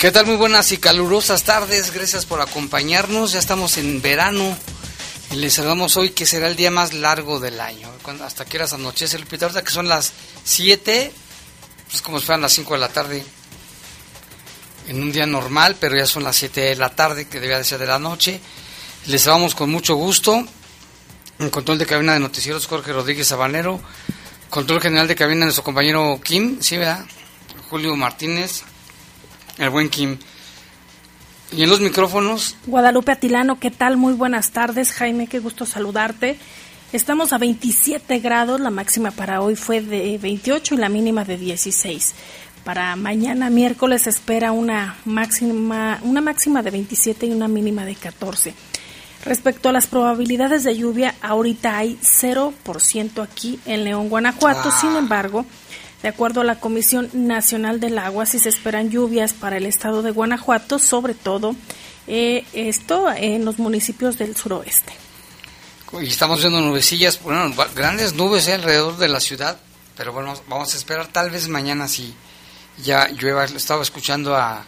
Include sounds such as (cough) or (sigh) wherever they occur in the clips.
¿Qué tal? Muy buenas y calurosas tardes. Gracias por acompañarnos. Ya estamos en verano y les saludamos hoy que será el día más largo del año. Hasta que horas anochece el ahorita que son las 7, pues como si fueran las 5 de la tarde. En un día normal, pero ya son las 7 de la tarde, que debía de ser de la noche. Les saludamos con mucho gusto. En control de cabina de noticieros, Jorge Rodríguez Sabanero. Control general de cabina nuestro compañero Kim, ¿sí, verdad? Julio Martínez el buen Kim. ¿Y en los micrófonos? Guadalupe Atilano, ¿qué tal? Muy buenas tardes, Jaime, qué gusto saludarte. Estamos a 27 grados, la máxima para hoy fue de 28 y la mínima de 16. Para mañana miércoles espera una máxima, una máxima de 27 y una mínima de 14. Respecto a las probabilidades de lluvia, ahorita hay 0% aquí en León, Guanajuato. Sin embargo, de acuerdo a la Comisión Nacional del Agua, si se esperan lluvias para el estado de Guanajuato, sobre todo eh, esto en los municipios del suroeste. Y estamos viendo nubecillas, bueno, grandes nubes eh, alrededor de la ciudad, pero bueno, vamos a esperar tal vez mañana si ya llueva. Estaba escuchando a,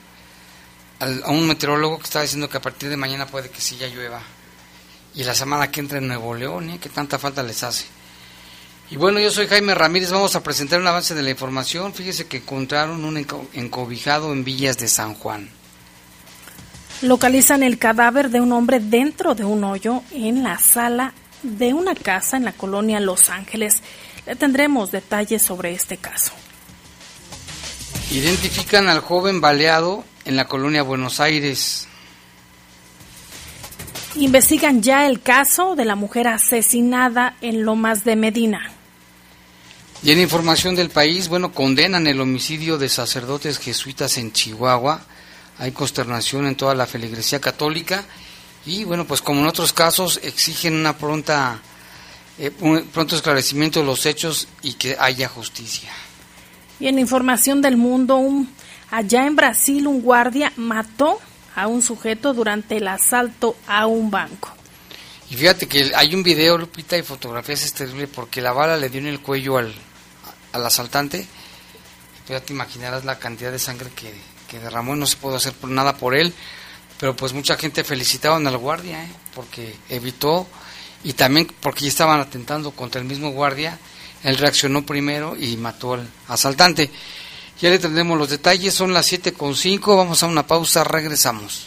a, un meteorólogo que estaba diciendo que a partir de mañana puede que sí ya llueva. Y la semana que entra en Nuevo León, ¿eh? que tanta falta les hace. Y bueno, yo soy Jaime Ramírez, vamos a presentar un avance de la información. Fíjese que encontraron un encobijado en Villas de San Juan. Localizan el cadáver de un hombre dentro de un hoyo en la sala de una casa en la colonia Los Ángeles. Le tendremos detalles sobre este caso. Identifican al joven baleado en la colonia Buenos Aires. Investigan ya el caso de la mujer asesinada en Lomas de Medina. Y en información del país, bueno, condenan el homicidio de sacerdotes jesuitas en Chihuahua. Hay consternación en toda la feligresía católica y bueno, pues como en otros casos exigen una pronta eh, un pronto esclarecimiento de los hechos y que haya justicia. Y en información del mundo, un, allá en Brasil un guardia mató a un sujeto durante el asalto a un banco. Y fíjate que hay un video, Lupita, y fotografías es terrible porque la bala le dio en el cuello al, al asaltante, ya te imaginarás la cantidad de sangre que, derramó y no se pudo hacer por nada por él, pero pues mucha gente felicitaba al guardia, ¿eh? porque evitó y también porque ya estaban atentando contra el mismo guardia, él reaccionó primero y mató al asaltante. Ya le tendremos los detalles, son las 7.5, vamos a una pausa, regresamos.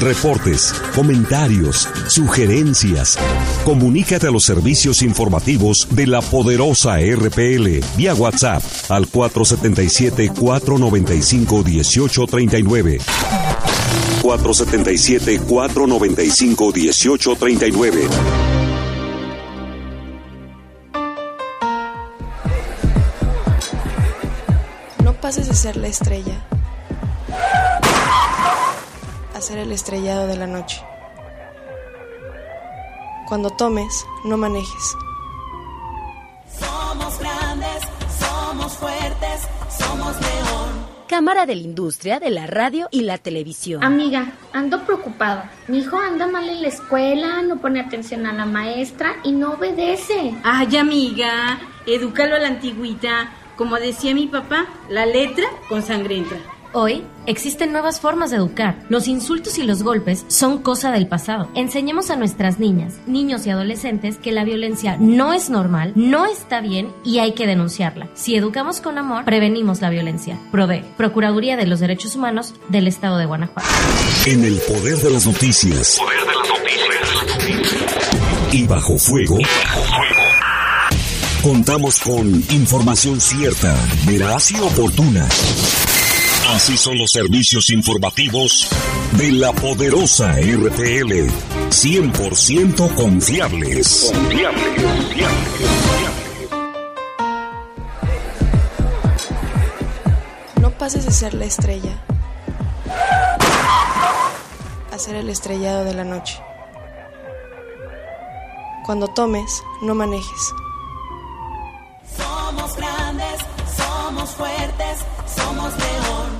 Reportes, comentarios, sugerencias. Comunícate a los servicios informativos de la poderosa RPL vía WhatsApp al 477-495-1839. 477-495-1839. No pases de ser la estrella ser el estrellado de la noche. Cuando tomes, no manejes. Somos grandes, somos fuertes, somos león. Cámara de la Industria de la Radio y la Televisión. Amiga, ando preocupada. Mi hijo anda mal en la escuela, no pone atención a la maestra y no obedece. Ay, amiga, edúcalo a la antigüita. Como decía mi papá, la letra con sangre entra. Hoy existen nuevas formas de educar. Los insultos y los golpes son cosa del pasado. Enseñemos a nuestras niñas, niños y adolescentes que la violencia no es normal, no está bien y hay que denunciarla. Si educamos con amor, prevenimos la violencia. PRODE, Procuraduría de los Derechos Humanos del Estado de Guanajuato. En el poder de las noticias. Poder de las noticias. Y bajo fuego. Contamos con información cierta, veraz y oportuna. Así son los servicios informativos de la poderosa RTL. 100% confiables. Confiables, No pases de ser la estrella a ser el estrellado de la noche. Cuando tomes, no manejes. Somos grandes, somos fuertes, somos león.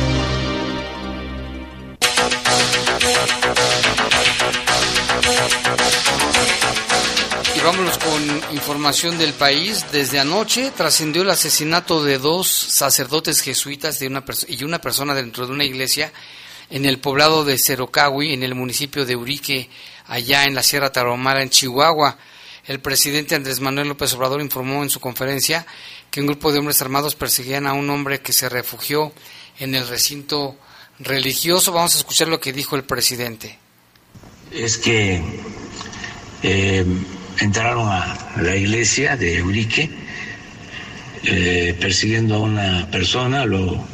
Información del país. Desde anoche trascendió el asesinato de dos sacerdotes jesuitas de una y una persona dentro de una iglesia en el poblado de Cerocahui, en el municipio de Urique, allá en la Sierra Tarahumara, en Chihuahua. El presidente Andrés Manuel López Obrador informó en su conferencia que un grupo de hombres armados perseguían a un hombre que se refugió en el recinto religioso. Vamos a escuchar lo que dijo el presidente. Es que eh, entraron a la iglesia de Urique eh, persiguiendo a una persona, lo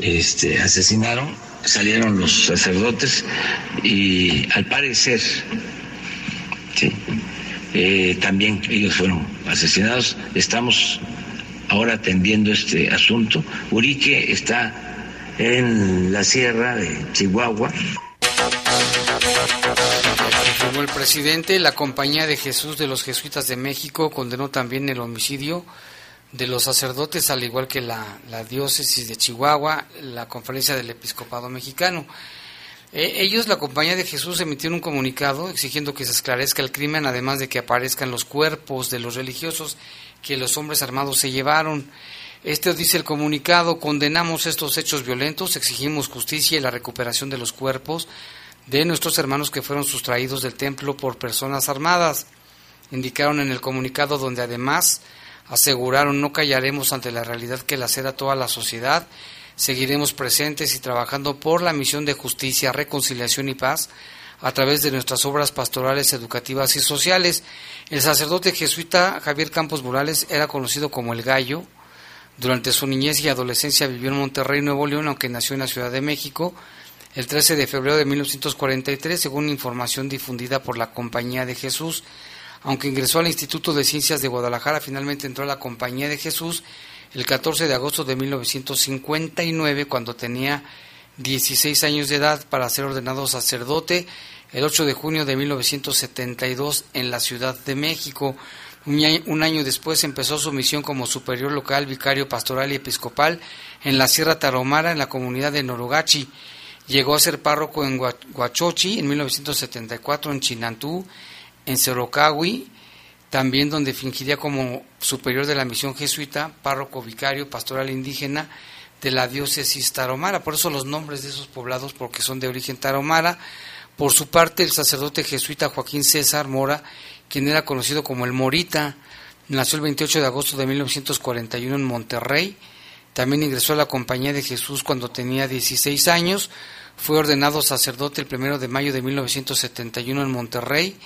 este, asesinaron, salieron los sacerdotes y al parecer eh, también ellos fueron asesinados. Estamos ahora atendiendo este asunto. Urique está en la sierra de Chihuahua. Informó el presidente, la Compañía de Jesús de los Jesuitas de México condenó también el homicidio de los sacerdotes, al igual que la, la diócesis de Chihuahua, la Conferencia del Episcopado Mexicano. Eh, ellos, la Compañía de Jesús, emitieron un comunicado exigiendo que se esclarezca el crimen, además de que aparezcan los cuerpos de los religiosos que los hombres armados se llevaron. Este dice el comunicado, condenamos estos hechos violentos, exigimos justicia y la recuperación de los cuerpos de nuestros hermanos que fueron sustraídos del templo por personas armadas. Indicaron en el comunicado donde además aseguraron no callaremos ante la realidad que lacera toda la sociedad Seguiremos presentes y trabajando por la misión de justicia, reconciliación y paz a través de nuestras obras pastorales, educativas y sociales. El sacerdote jesuita Javier Campos Morales era conocido como el Gallo. Durante su niñez y adolescencia vivió en Monterrey, Nuevo León, aunque nació en la Ciudad de México. El 13 de febrero de 1943, según información difundida por la Compañía de Jesús, aunque ingresó al Instituto de Ciencias de Guadalajara, finalmente entró a la Compañía de Jesús el 14 de agosto de 1959, cuando tenía 16 años de edad, para ser ordenado sacerdote, el 8 de junio de 1972 en la Ciudad de México. Un año después empezó su misión como superior local, vicario pastoral y episcopal en la Sierra Tarahumara, en la comunidad de Norogachi. Llegó a ser párroco en Huachochi en 1974, en Chinantú, en Cerocahui, también donde fingiría como superior de la misión jesuita, párroco vicario, pastoral indígena de la diócesis taromara. Por eso los nombres de esos poblados, porque son de origen taromara. Por su parte, el sacerdote jesuita Joaquín César Mora, quien era conocido como el Morita, nació el 28 de agosto de 1941 en Monterrey. También ingresó a la Compañía de Jesús cuando tenía 16 años. Fue ordenado sacerdote el 1 de mayo de 1971 en Monterrey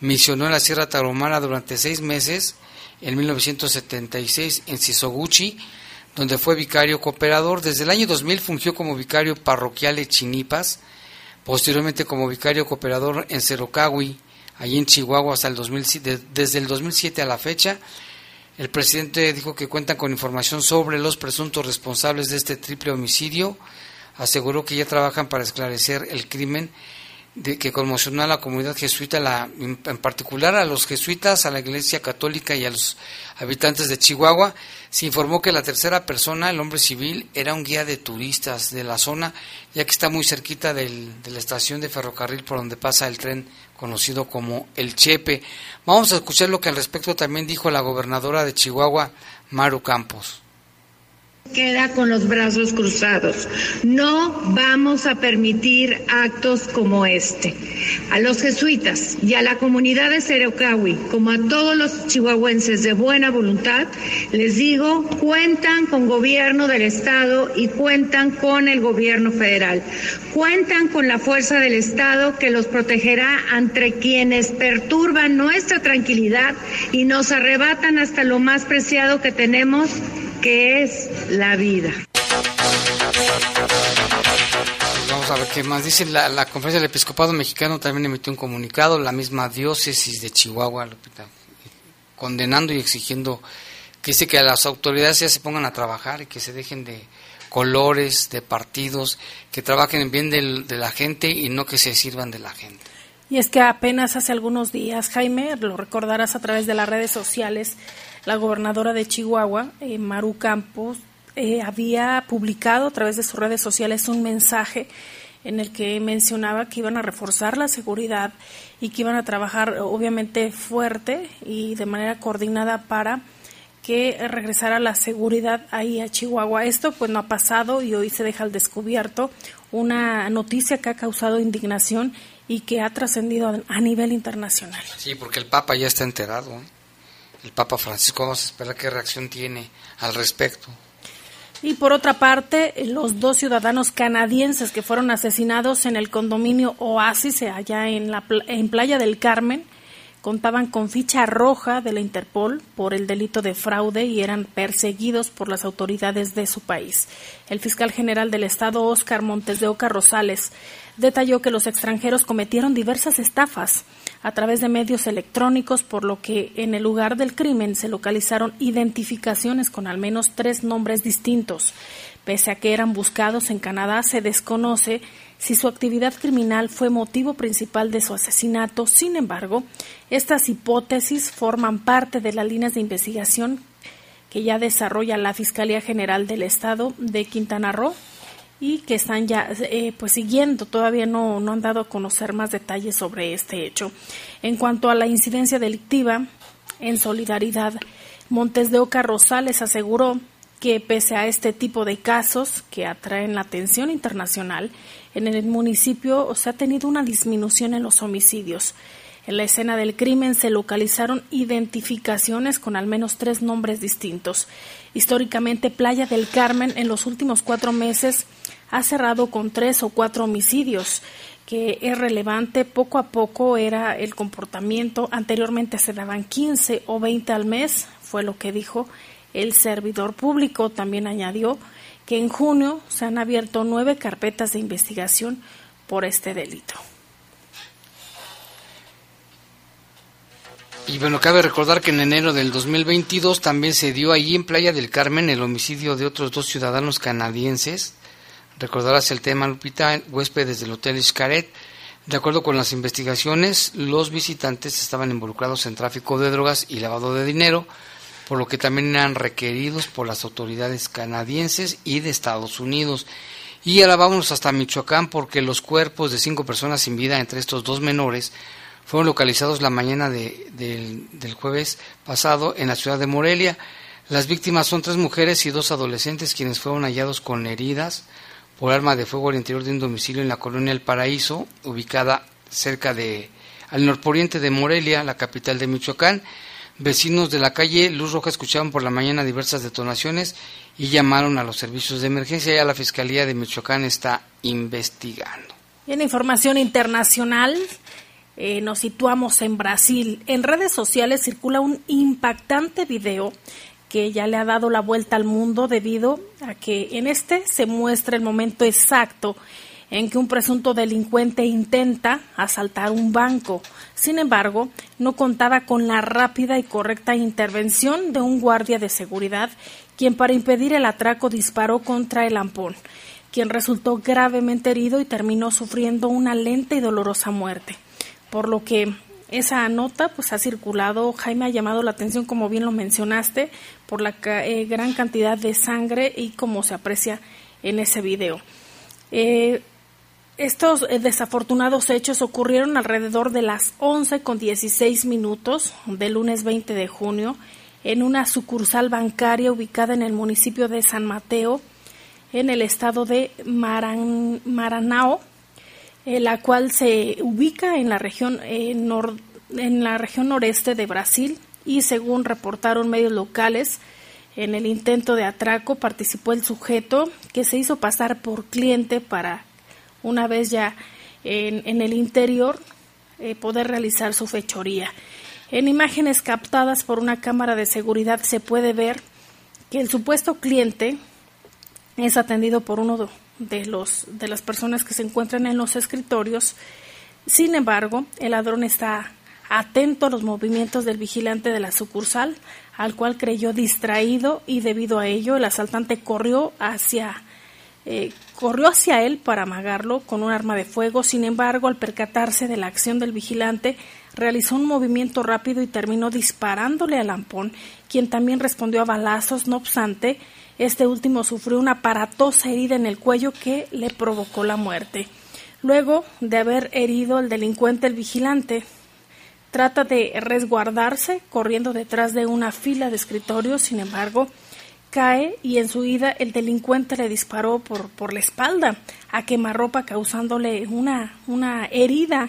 Misionó en la Sierra Tarahumara durante seis meses en 1976 en Sisoguchi, donde fue vicario cooperador. Desde el año 2000 fungió como vicario parroquial de Chinipas, posteriormente como vicario cooperador en Cerocahui, allí en Chihuahua, hasta el 2007, desde el 2007 a la fecha. El presidente dijo que cuentan con información sobre los presuntos responsables de este triple homicidio. Aseguró que ya trabajan para esclarecer el crimen de que conmocionó a la comunidad jesuita, la, en particular a los jesuitas, a la Iglesia Católica y a los habitantes de Chihuahua. Se informó que la tercera persona, el hombre civil, era un guía de turistas de la zona, ya que está muy cerquita de la estación de ferrocarril por donde pasa el tren conocido como el Chepe. Vamos a escuchar lo que al respecto también dijo la gobernadora de Chihuahua, Maru Campos queda con los brazos cruzados. No vamos a permitir actos como este. A los jesuitas y a la comunidad de Cerocawi, como a todos los chihuahuenses de buena voluntad, les digo, cuentan con gobierno del Estado y cuentan con el gobierno federal. Cuentan con la fuerza del Estado que los protegerá ante quienes perturban nuestra tranquilidad y nos arrebatan hasta lo más preciado que tenemos, que es la vida. Vamos a ver qué más dice la, la, conferencia del episcopado mexicano también emitió un comunicado la misma diócesis de Chihuahua condenando y exigiendo que dice que las autoridades ya se pongan a trabajar y que se dejen de colores de partidos que trabajen en bien del, de la gente y no que se sirvan de la gente y es que apenas hace algunos días Jaime lo recordarás a través de las redes sociales la gobernadora de Chihuahua, eh, Maru Campos, eh, había publicado a través de sus redes sociales un mensaje en el que mencionaba que iban a reforzar la seguridad y que iban a trabajar obviamente fuerte y de manera coordinada para que regresara la seguridad ahí a Chihuahua. Esto pues no ha pasado y hoy se deja al descubierto una noticia que ha causado indignación y que ha trascendido a nivel internacional. Sí, porque el Papa ya está enterado. ¿eh? El Papa Francisco. Vamos a esperar qué reacción tiene al respecto. Y por otra parte, los dos ciudadanos canadienses que fueron asesinados en el condominio Oasis, allá en, la, en Playa del Carmen, contaban con ficha roja de la Interpol por el delito de fraude y eran perseguidos por las autoridades de su país. El fiscal general del Estado, Óscar Montes de Oca Rosales, detalló que los extranjeros cometieron diversas estafas a través de medios electrónicos, por lo que en el lugar del crimen se localizaron identificaciones con al menos tres nombres distintos. Pese a que eran buscados en Canadá, se desconoce si su actividad criminal fue motivo principal de su asesinato. Sin embargo, estas hipótesis forman parte de las líneas de investigación que ya desarrolla la Fiscalía General del Estado de Quintana Roo y que están ya eh, pues siguiendo, todavía no, no han dado a conocer más detalles sobre este hecho. En cuanto a la incidencia delictiva, en solidaridad, Montes de Oca Rosales aseguró que pese a este tipo de casos que atraen la atención internacional, en el municipio se ha tenido una disminución en los homicidios. En la escena del crimen se localizaron identificaciones con al menos tres nombres distintos. Históricamente, Playa del Carmen en los últimos cuatro meses ha cerrado con tres o cuatro homicidios, que es relevante. Poco a poco era el comportamiento. Anteriormente se daban 15 o 20 al mes, fue lo que dijo el servidor público. También añadió que en junio se han abierto nueve carpetas de investigación por este delito. Y bueno, cabe recordar que en enero del 2022 también se dio allí en Playa del Carmen el homicidio de otros dos ciudadanos canadienses. Recordarás el tema, Lupita, huéspedes del Hotel Xcaret. De acuerdo con las investigaciones, los visitantes estaban involucrados en tráfico de drogas y lavado de dinero, por lo que también eran requeridos por las autoridades canadienses y de Estados Unidos. Y ahora vámonos hasta Michoacán porque los cuerpos de cinco personas sin vida entre estos dos menores fueron localizados la mañana del jueves pasado en la ciudad de Morelia. Las víctimas son tres mujeres y dos adolescentes quienes fueron hallados con heridas por arma de fuego al interior de un domicilio en la colonia El Paraíso, ubicada cerca de al norporiente de Morelia, la capital de Michoacán. Vecinos de la calle Luz Roja escucharon por la mañana diversas detonaciones y llamaron a los servicios de emergencia. Ya la Fiscalía de Michoacán está investigando. En información internacional, eh, nos situamos en Brasil. En redes sociales circula un impactante video que ya le ha dado la vuelta al mundo debido a que en este se muestra el momento exacto en que un presunto delincuente intenta asaltar un banco. Sin embargo, no contaba con la rápida y correcta intervención de un guardia de seguridad, quien para impedir el atraco disparó contra el ampón. quien resultó gravemente herido y terminó sufriendo una lenta y dolorosa muerte. Por lo que esa nota pues ha circulado, Jaime ha llamado la atención como bien lo mencionaste por la eh, gran cantidad de sangre y como se aprecia en ese video. Eh, estos eh, desafortunados hechos ocurrieron alrededor de las 11 con 16 minutos del lunes 20 de junio en una sucursal bancaria ubicada en el municipio de San Mateo, en el estado de Maranao, eh, la cual se ubica en la región eh, en la región noreste de Brasil y según reportaron medios locales en el intento de atraco participó el sujeto que se hizo pasar por cliente para una vez ya en, el interior eh, poder realizar su fechoría. En imágenes captadas por una cámara de seguridad se puede ver que el supuesto cliente es atendido por uno de, los, de las personas que se encuentran en los escritorios. Sin embargo, el ladrón está atento a los movimientos del vigilante de la sucursal, al cual creyó distraído y debido a ello el asaltante corrió hacia eh, corrió hacia él para amagarlo con un arma de fuego. Sin embargo, al percatarse de la acción del vigilante, realizó un movimiento rápido y terminó disparándole al lampón, quien también respondió a balazos. No obstante, este último sufrió una aparatosa herida en el cuello que le provocó la muerte. Luego de haber herido al delincuente, el vigilante trata de resguardarse corriendo detrás de una fila de escritorios. Sin embargo, cae y en su ida el delincuente le disparó por, por la espalda a quemarropa causándole una, una herida.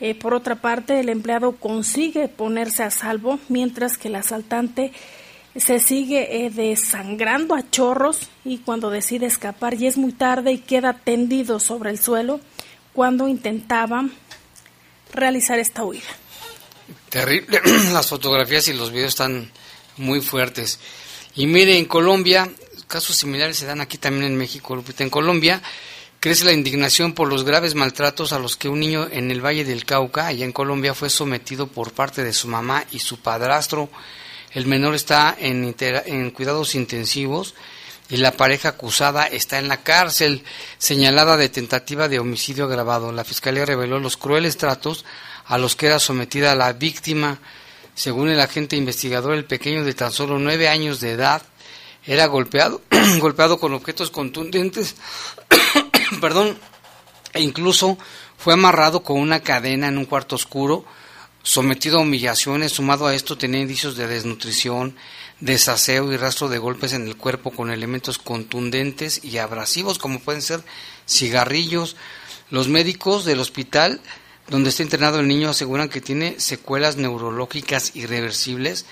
Eh, por otra parte, el empleado consigue ponerse a salvo mientras que el asaltante se sigue eh, desangrando a chorros y cuando decide escapar y es muy tarde y queda tendido sobre el suelo cuando intentaba realizar esta huida. Terrible, (clears throat) las fotografías y los videos están muy fuertes. Y mire, en Colombia, casos similares se dan aquí también en México. En Colombia crece la indignación por los graves maltratos a los que un niño en el Valle del Cauca, allá en Colombia, fue sometido por parte de su mamá y su padrastro. El menor está en, cuidados intensivos y la pareja acusada está en la cárcel, señalada de tentativa de homicidio agravado. La fiscalía reveló los crueles tratos a los que era sometida la víctima. Según el agente investigador, el pequeño de tan solo nueve años de edad era golpeado, (clears throat) golpeado con objetos contundentes, (clears throat) (clears throat) perdón, e incluso fue amarrado con una cadena en un cuarto oscuro, sometido a humillaciones, sumado a esto tenía indicios de desnutrición, desaseo y rastro de golpes en el cuerpo con elementos contundentes y abrasivos como pueden ser cigarrillos. Los médicos del hospital donde está internado el niño aseguran que tiene secuelas neurológicas irreversibles,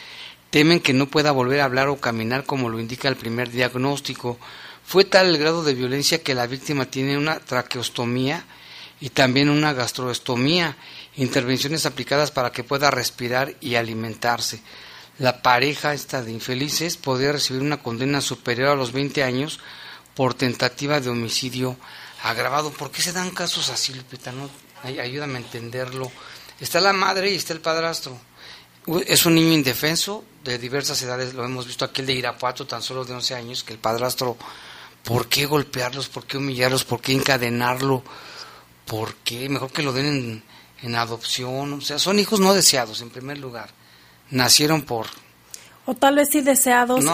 temen que no pueda volver a hablar o caminar como lo indica el primer diagnóstico. Fue tal el grado de violencia que la víctima tiene una traqueostomía y también una gastroestomía, intervenciones aplicadas para que pueda respirar y alimentarse. La pareja esta de infelices podría recibir una condena superior a los 20 años por tentativa de homicidio agravado. ¿Por qué se dan casos así, Lupita? ¿No? ayúdame a entenderlo. Está la madre y está el padrastro. Es un niño indefenso de diversas edades, lo hemos visto aquí el de Irapuato, tan solo de 11 años, que el padrastro, ¿por qué golpearlos? ¿Por qué humillarlos? ¿Por qué encadenarlo? ¿Por qué? Mejor que lo den en, en adopción. O sea, son hijos no deseados, en primer lugar. Nacieron por o tal vez sí deseados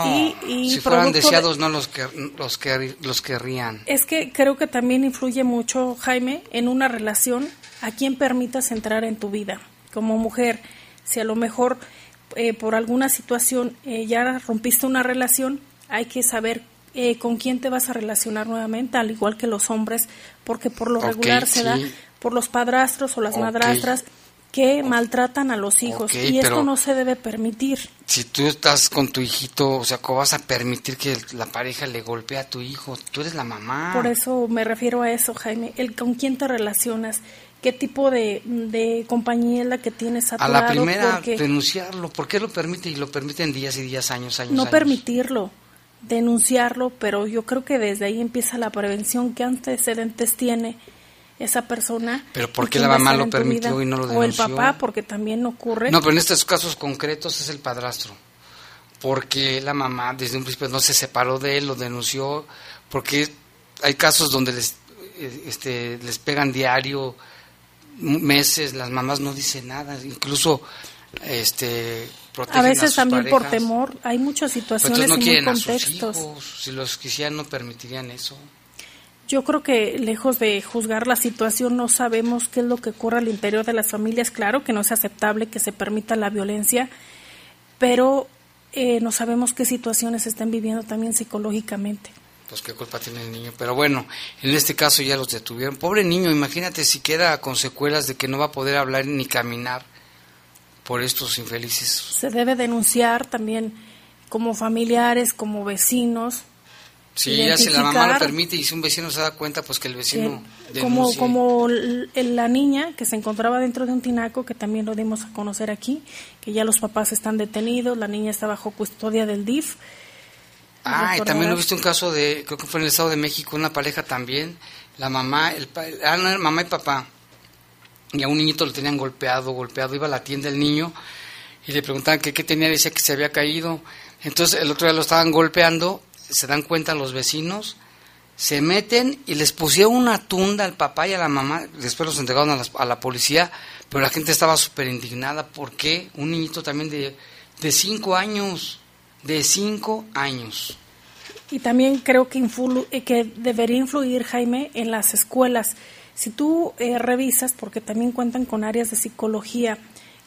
y, si fueran deseados no los que los que los querrían es que creo que también influye mucho Jaime en una relación a quién permitas entrar en tu vida como mujer si a lo mejor eh, por alguna situación eh, ya rompiste una relación hay que saber eh, con quién te vas a relacionar nuevamente al igual que los hombres porque por lo regular se da por los padrastros o las madrastras que maltratan a los hijos y esto no se debe permitir. Si tú estás con tu hijito, o sea, ¿cómo vas a permitir que la pareja le golpee a tu hijo? Tú eres la mamá. Por eso me refiero a eso, Jaime, el con quién te relacionas, qué tipo de, de compañía es la que tienes a tu A la primera, denunciarlo. ¿Por qué lo permite? Y lo permiten días y días, años, años. No permitirlo, denunciarlo, pero yo creo que desde ahí empieza la prevención. ¿Qué antecedentes tiene? esa persona. Pero ¿por qué la mamá lo permitió y no lo denunció? O el papá, porque también ocurre. No, pero en estos casos concretos es el padrastro. Porque la mamá desde un principio no se separó de él, lo denunció, porque hay casos donde les, eh, este, les pegan diario, meses, las mamás no dicen nada, incluso este a veces también por temor, hay muchas situaciones no y contextos. si los quisieran no permitirían eso. Yo creo que lejos de juzgar la situación no sabemos qué es lo que ocurre al interior de las familias. Claro que no es aceptable que se permita la violencia, pero eh, no sabemos qué situaciones están viviendo también psicológicamente. Pues qué culpa tiene el niño. Pero bueno, en este caso ya los detuvieron. Pobre niño, imagínate si queda con secuelas de que no va a poder hablar ni caminar por estos infelices. Se debe denunciar también como familiares, como vecinos, Sí, ya si la mamá lo permite y si un vecino se da cuenta, pues que el vecino como como la niña que se encontraba dentro de un tinaco que también lo dimos a conocer aquí, que ya los papás están detenidos, la niña está bajo custodia del DIF. Ah, y también lo viste un caso de, creo que fue en el Estado de México, una pareja también, la mamá, el ah, mamá y papá, y a un niñito lo tenían golpeado, golpeado, iba a la tienda el niño y le preguntaban qué tenía, decía que se había caído, entonces el otro día lo estaban golpeando se dan cuenta los vecinos, se meten y les pusieron una tunda al papá y a la mamá, después los entregaron a la, policía, pero la gente estaba súper indignada porque un niñito también de, de cinco años, de cinco años. Y también creo que, eh, que debería influir, Jaime, en las escuelas. Si tú eh, revisas, porque también cuentan con áreas de psicología,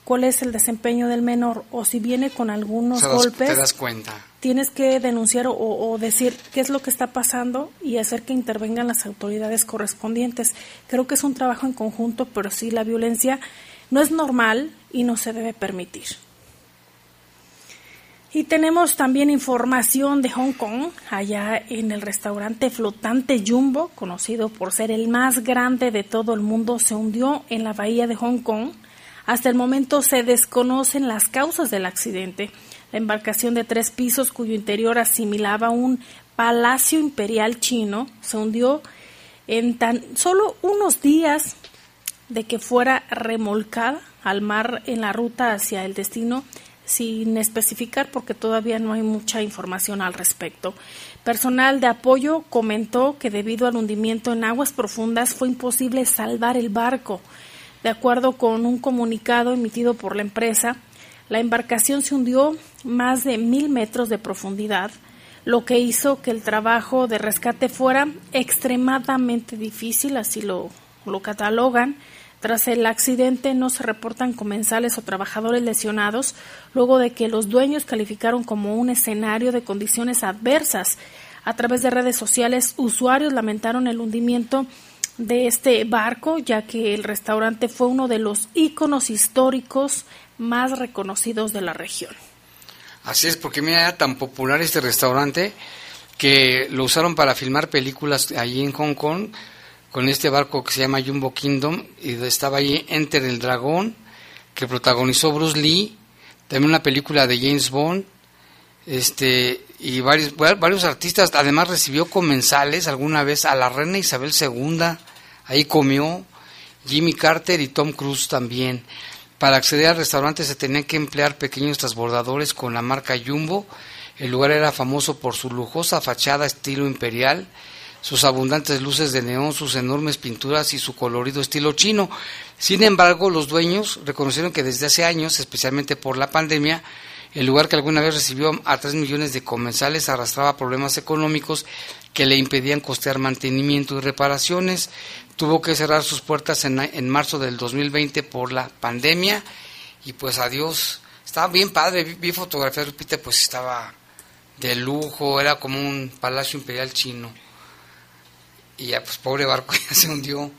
cuál es el desempeño del menor o si viene con algunos golpes. Te das cuenta. Tienes que denunciar o, decir qué es lo que está pasando y hacer que intervengan las autoridades correspondientes. Creo que es un trabajo en conjunto, pero sí la violencia no es normal y no se debe permitir. Y tenemos también información de Hong Kong, allá en el restaurante flotante Jumbo, conocido por ser el más grande de todo el mundo, se hundió en la bahía de Hong Kong hasta el momento se desconocen las causas del accidente. La embarcación de tres pisos, cuyo interior asimilaba un palacio imperial chino, se hundió en tan solo unos días de que fuera remolcada al mar en la ruta hacia el destino sin especificar porque todavía no hay mucha información al respecto. Personal de apoyo comentó que debido al hundimiento en aguas profundas fue imposible salvar el barco. De acuerdo con un comunicado emitido por la empresa, la embarcación se hundió más de mil metros de profundidad, lo que hizo que el trabajo de rescate fuera extremadamente difícil, así lo, lo catalogan. Tras el accidente no se reportan comensales o trabajadores lesionados, luego de que los dueños calificaron como un escenario de condiciones adversas. A través de redes sociales, usuarios lamentaron el hundimiento de este barco, ya que el restaurante fue uno de los íconos históricos más reconocidos de la región. Así es, porque mira, era tan popular este restaurante que lo usaron para filmar películas allí en Hong Kong con este barco que se llama Jumbo Kingdom y estaba allí Enter el Dragón que protagonizó Bruce Lee, también una película de James Bond, este y varios, varios artistas, además recibió comensales alguna vez a la reina Isabel II, ahí comió Jimmy Carter y Tom Cruise también. Para acceder al restaurante se tenían que emplear pequeños transbordadores con la marca Jumbo. El lugar era famoso por su lujosa fachada estilo imperial, sus abundantes luces de neón, sus enormes pinturas y su colorido estilo chino. Sin embargo, los dueños reconocieron que desde hace años, especialmente por la pandemia, el lugar que alguna vez recibió a 3 millones de comensales arrastraba problemas económicos que le impedían costear mantenimiento y reparaciones. Tuvo que cerrar sus puertas en, en marzo del 2020 por la pandemia y pues adiós. Estaba bien padre, vi, fotografías, Lupita, pues estaba de lujo, era como un palacio imperial chino. Y ya, pues pobre barco (laughs) ya se hundió.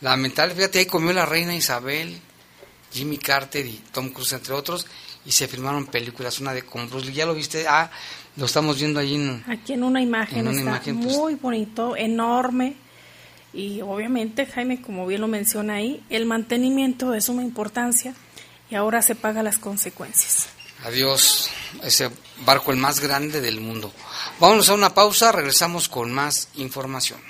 Lamentable, fíjate, ahí comió la reina Isabel, Jimmy Carter y Tom Cruise, entre otros y se filmaron películas, una de con Bruce Lee, ¿ya lo viste? Ah, lo estamos viendo allí en... Aquí en una imagen, está pues. muy bonito, enorme, y obviamente, Jaime, como bien lo menciona ahí, el mantenimiento es suma importancia y ahora se paga las consecuencias. Adiós, ese barco el más grande del mundo. Vamos a una pausa, regresamos con más información.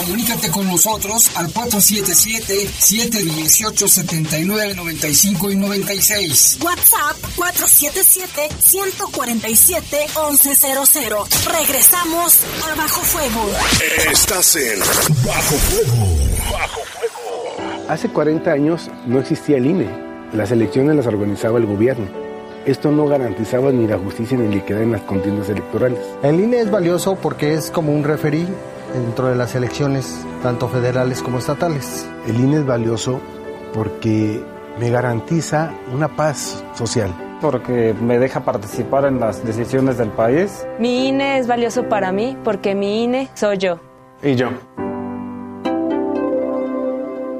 Comunícate con nosotros al 477-718-7995 y 96. WhatsApp 477-147-1100. Regresamos a Bajo Fuego. Estás en Bajo Fuego. Bajo Fuego. Hace 40 años no existía el INE. Las elecciones las organizaba el gobierno. Esto no garantizaba ni la justicia ni la equidad en las contiendas electorales. El INE es valioso porque es como un referí dentro de las elecciones, tanto federales como estatales. El INE es valioso porque me garantiza una paz social. Porque me deja participar en las decisiones del país. Mi INE es valioso para mí porque mi INE soy yo. Y yo.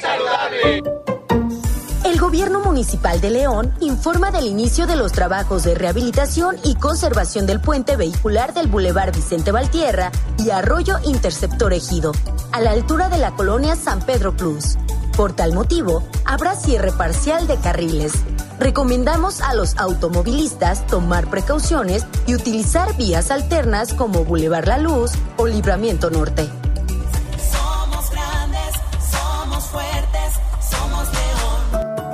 saludable. El Gobierno Municipal de León informa del inicio de los trabajos de rehabilitación y conservación del puente vehicular del Boulevard Vicente Valtierra y Arroyo Interceptor Ejido, a la altura de la colonia San Pedro Cruz. Por tal motivo, habrá cierre parcial de carriles. Recomendamos a los automovilistas tomar precauciones y utilizar vías alternas como Boulevard La Luz o Libramiento Norte.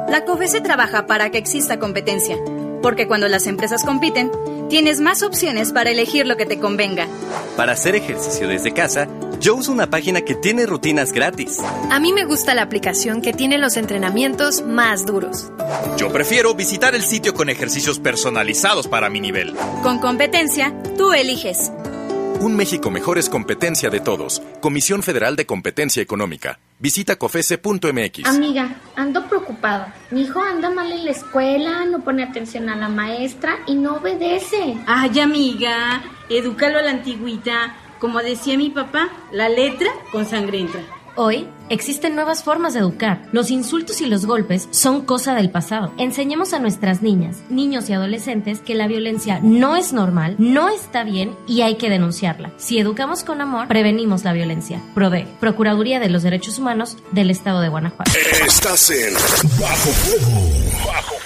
La COFESE trabaja para que exista competencia, porque cuando las empresas compiten, tienes más opciones para elegir lo que te convenga. Para hacer ejercicio desde casa, yo uso una página que tiene rutinas gratis. A mí me gusta la aplicación que tiene los entrenamientos más duros. Yo prefiero visitar el sitio con ejercicios personalizados para mi nivel. Con competencia, tú eliges. Un México mejor es competencia de todos. Comisión Federal de Competencia Económica. Visita cofese.mx. Amiga, ando preocupada. Mi hijo anda mal en la escuela, no pone atención a la maestra y no obedece. Ay, amiga, edúcalo a la antigüita. Como decía mi papá, la letra con sangre entra. Hoy existen nuevas formas de educar. Los insultos y los golpes son cosa del pasado. Enseñemos a nuestras niñas, niños y adolescentes que la violencia no es normal, no está bien y hay que denunciarla. Si educamos con amor, prevenimos la violencia. PRODE, Procuraduría de los Derechos Humanos del Estado de Guanajuato. Estás en Bajo. Bajo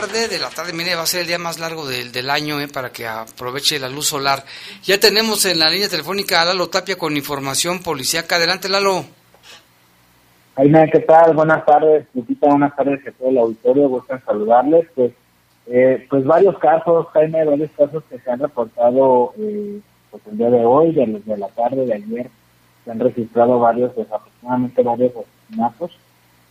Tarde, de la tarde, mire, va a ser el día más largo del, del año, eh, para que aproveche la luz solar. Ya tenemos en la línea telefónica a Lalo Tapia con información policíaca. Adelante, Lalo. Jaime, ¿qué tal? Buenas tardes, Lupita, buenas tardes a todo el auditorio, gusto en saludarles. Pues, eh, pues varios casos, Jaime, varios casos que se han reportado eh, pues el día de hoy, de, de la tarde, de ayer, se han registrado varios, desafortunadamente varios asesinatos.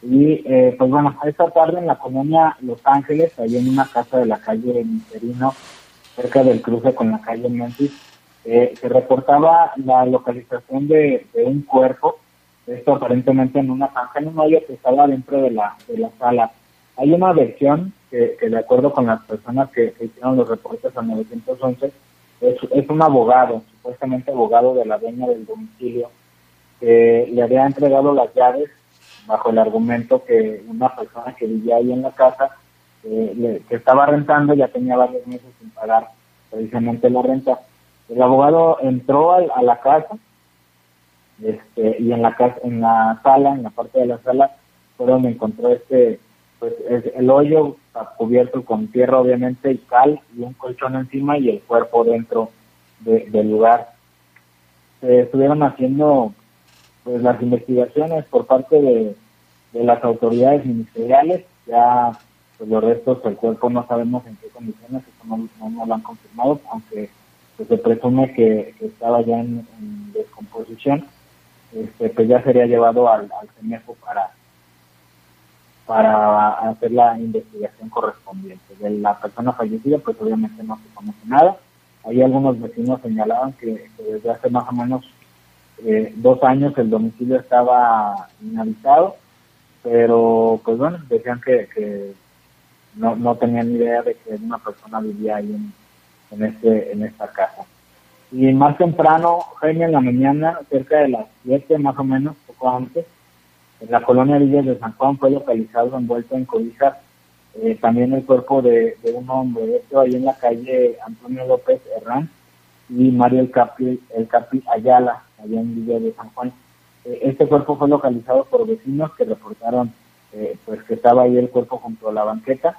Y eh, pues bueno, esta tarde en la colonia Los Ángeles, ahí en una casa de la calle Miserino, cerca del cruce con la calle Memphis, eh, se reportaba la localización de, un cuerpo, esto aparentemente en una zanja, en un hoyo que estaba dentro de la, de la sala. Hay una versión que, que de acuerdo con las personas que, que hicieron los reportes al 911, es, es un abogado, supuestamente abogado de la dueña del domicilio, que le había entregado las llaves bajo el argumento que una persona que vivía ahí en la casa, eh, le- que estaba rentando, ya tenía varios meses sin pagar precisamente la renta. El abogado entró al- a, la casa este, y en la casa, en la sala, en la parte de la sala, fue donde encontró este, pues es- el hoyo cubierto con tierra obviamente y cal y un colchón encima y el cuerpo dentro de- del lugar. Se estuvieron haciendo pues las investigaciones por parte de, de las autoridades ministeriales ya pues los restos del cuerpo no sabemos en qué condiciones, eso no, lo han confirmado, aunque pues, se presume que, estaba ya en, descomposición, este, pues ya sería llevado al, al para para hacer la investigación correspondiente. De la persona fallecida, pues obviamente no se conoce nada. Ahí algunos vecinos señalaban que, desde hace más o menos eh, dos años el domicilio estaba inhabitado, pero pues bueno, decían que, no, no tenían idea de que una persona vivía ahí en, en, este, en esta casa. Y más temprano, Jaime, en la mañana, cerca de las 7 más o menos, poco antes, en la colonia Villas de San Juan fue localizado envuelto en cobijas eh, también el cuerpo de, un hombre, esto ahí en la calle Antonio López Herrán y Mario El Capi, el Capi Ayala, allá en Villas de San Juan. Eh, este cuerpo fue localizado por vecinos que reportaron eh, pues que estaba ahí el cuerpo junto a la banqueta.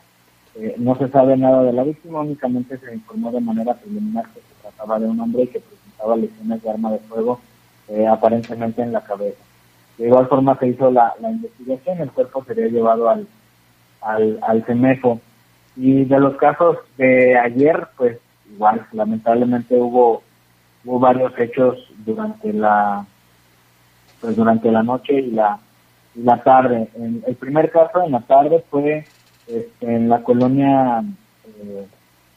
no se sabe nada de la víctima, únicamente se informó de manera preliminar que se trataba de un hombre y que presentaba lesiones de arma de fuego aparentemente en la cabeza. De igual forma se hizo la, investigación, el cuerpo sería llevado al, al, al CEMEFO. Y de los casos de ayer, pues igual, lamentablemente hubo, hubo varios hechos durante la pues durante la noche y la, la tarde. En, el primer caso en la tarde fue este, en la colonia eh,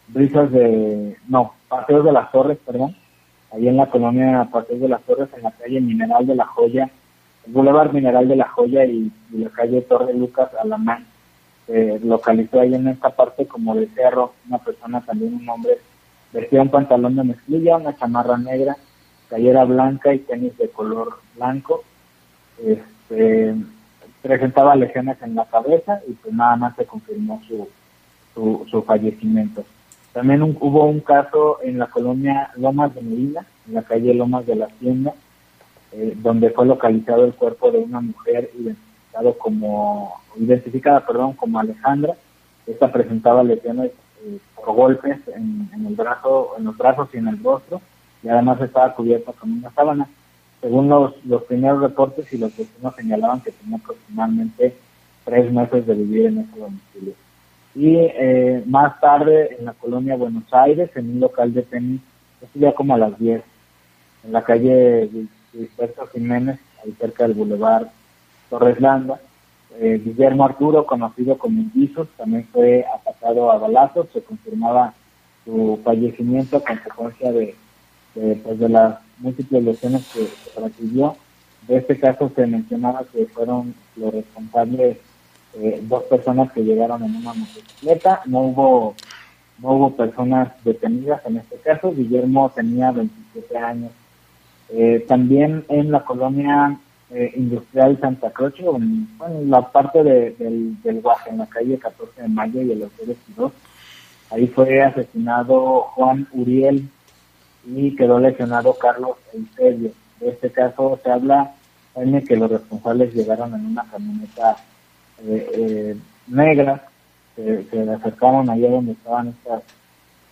Brisas de, no, Paseos de las Torres, perdón, ahí en la colonia Paseos de las Torres, en la calle Mineral de la Joya, Boulevard Mineral de la Joya y, la calle Torre Lucas Alamán. Se localizó ahí en esta parte como de cerro una persona también, un hombre, vestía un pantalón de mezclilla, una chamarra negra, cayera blanca y tenis de color blanco. Este, presentaba lesiones en la cabeza y pues nada más se confirmó su, su, fallecimiento. También hubo un caso en la colonia Lomas de Medina, en la calle Lomas de la Hacienda, eh, donde fue localizado el cuerpo de una mujer identificado como identificada perdón como Alejandra esta presentaba lesiones por golpes en, el brazo en los brazos y en el rostro y además estaba cubierta con una sábana según los, los primeros reportes y los vecinos señalaban que tenía aproximadamente tres meses de vivir en ese domicilio y eh, más tarde en la colonia Buenos Aires en un local de tenis esto ya como a las 10 en la calle Gilberto Jiménez, ahí cerca del Boulevard Torres Landa. Eh, Guillermo Arturo, conocido como Indizos, también fue atacado a balazos. Se confirmaba su fallecimiento a consecuencia de, pues, de las múltiples lesiones que, recibió. De este caso se mencionaba que fueron los responsables eh, dos personas que llegaron en una motocicleta. No hubo no hubo personas detenidas en este caso. Guillermo tenía 27 años eh, también en la colonia eh, industrial Santa Croce, en, la parte del, del Guaje, en la calle 14 de Mayo y el Hotel 2. Ahí fue asesinado Juan Uriel y quedó lesionado Carlos Eusebio. De este caso se habla en que los responsables llegaron en una camioneta eh, negra, se, se acercaron allá donde estaban estas,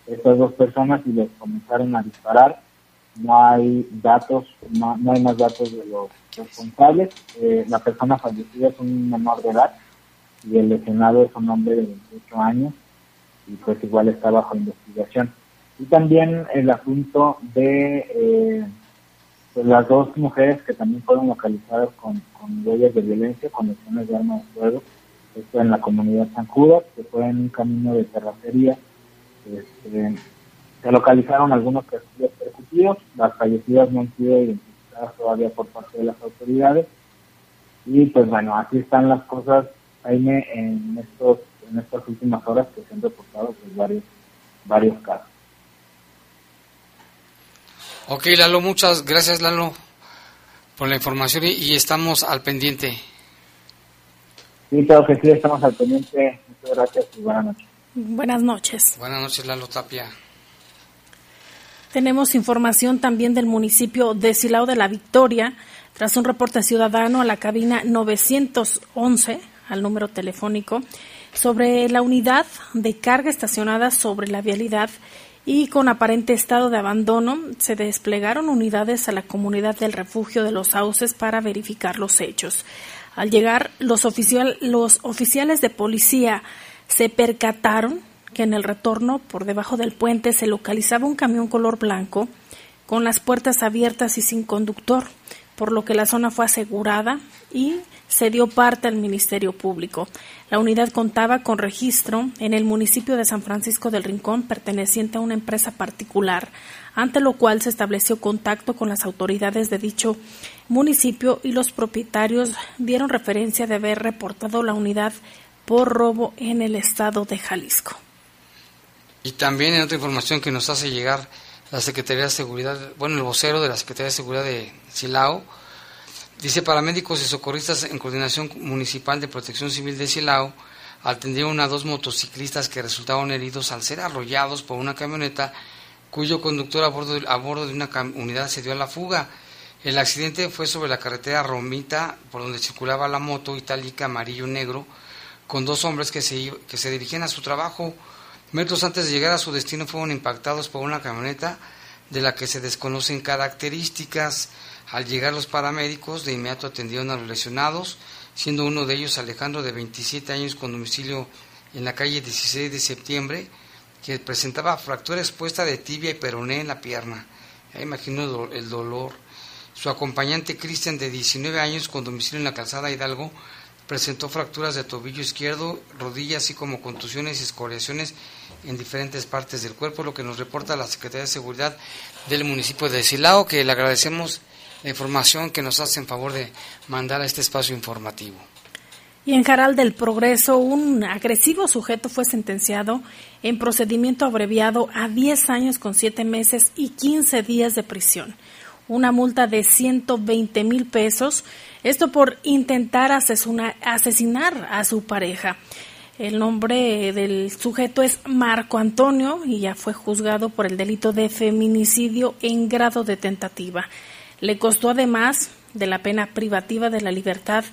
estas dos personas y les comenzaron a disparar no hay datos, no, hay más datos de los responsables. Eh, la persona fallecida es un menor de edad y el lesionado es un hombre de 28 años y pues igual está bajo investigación. Y también el asunto de eh, pues, las dos mujeres que también fueron localizadas con, huellas de violencia, con lesiones de arma de fuego, esto en la comunidad San Judas, que fue en un camino de terracería. Este, se localizaron algunos perfiles percutidos, las fallecidas no han sido identificadas todavía por parte de las autoridades. Y pues bueno, así están las cosas, Jaime, en estos en estas últimas horas que se han reportado pues, varios, varios casos. Ok, Lalo, muchas gracias, Lalo, por la información y, estamos al pendiente. Sí, claro que sí, estamos al pendiente. Muchas gracias y buenas noches. Buenas noches. Buenas noches, Lalo Tapia. Tenemos información también del municipio de Silao de la Victoria, tras un reporte ciudadano a la cabina 911, al número telefónico, sobre la unidad de carga estacionada sobre la vialidad y con aparente estado de abandono, se desplegaron unidades a la comunidad del refugio de los sauces para verificar los hechos. Al llegar, los, oficial, los oficiales de policía se percataron que en el retorno por debajo del puente se localizaba un camión color blanco con las puertas abiertas y sin conductor, por lo que la zona fue asegurada y se dio parte al Ministerio Público. La unidad contaba con registro en el municipio de San Francisco del Rincón perteneciente a una empresa particular, ante lo cual se estableció contacto con las autoridades de dicho municipio y los propietarios dieron referencia de haber reportado la unidad por robo en el estado de Jalisco. Y también en otra información que nos hace llegar la Secretaría de Seguridad, bueno, el vocero de la Secretaría de Seguridad de Silao, dice paramédicos y socorristas en coordinación municipal de protección civil de Silao atendieron a dos motociclistas que resultaron heridos al ser arrollados por una camioneta cuyo conductor a bordo de, a bordo de una unidad se dio a la fuga. El accidente fue sobre la carretera Romita, por donde circulaba la moto itálica amarillo-negro, con dos hombres que se, que se dirigían a su trabajo. Metros antes de llegar a su destino fueron impactados por una camioneta de la que se desconocen características. Al llegar los paramédicos, de inmediato atendieron a los lesionados, siendo uno de ellos Alejandro, de 27 años, con domicilio en la calle 16 de septiembre, que presentaba fractura expuesta de tibia y peroné en la pierna. Ya imagino el dolor. Su acompañante Cristian, de 19 años, con domicilio en la calzada Hidalgo, presentó fracturas de tobillo izquierdo, rodilla, así como contusiones y escoriaciones en diferentes partes del cuerpo, lo que nos reporta la Secretaría de Seguridad del municipio de Silao, que le agradecemos la información que nos hace en favor de mandar a este espacio informativo. Y en Jaral del Progreso, un agresivo sujeto fue sentenciado en procedimiento abreviado a 10 años con 7 meses y 15 días de prisión. Una multa de 120 mil pesos, esto por intentar asesinar a su pareja. El nombre del sujeto es Marco Antonio y ya fue juzgado por el delito de feminicidio en grado de tentativa. Le costó además de la pena privativa de la libertad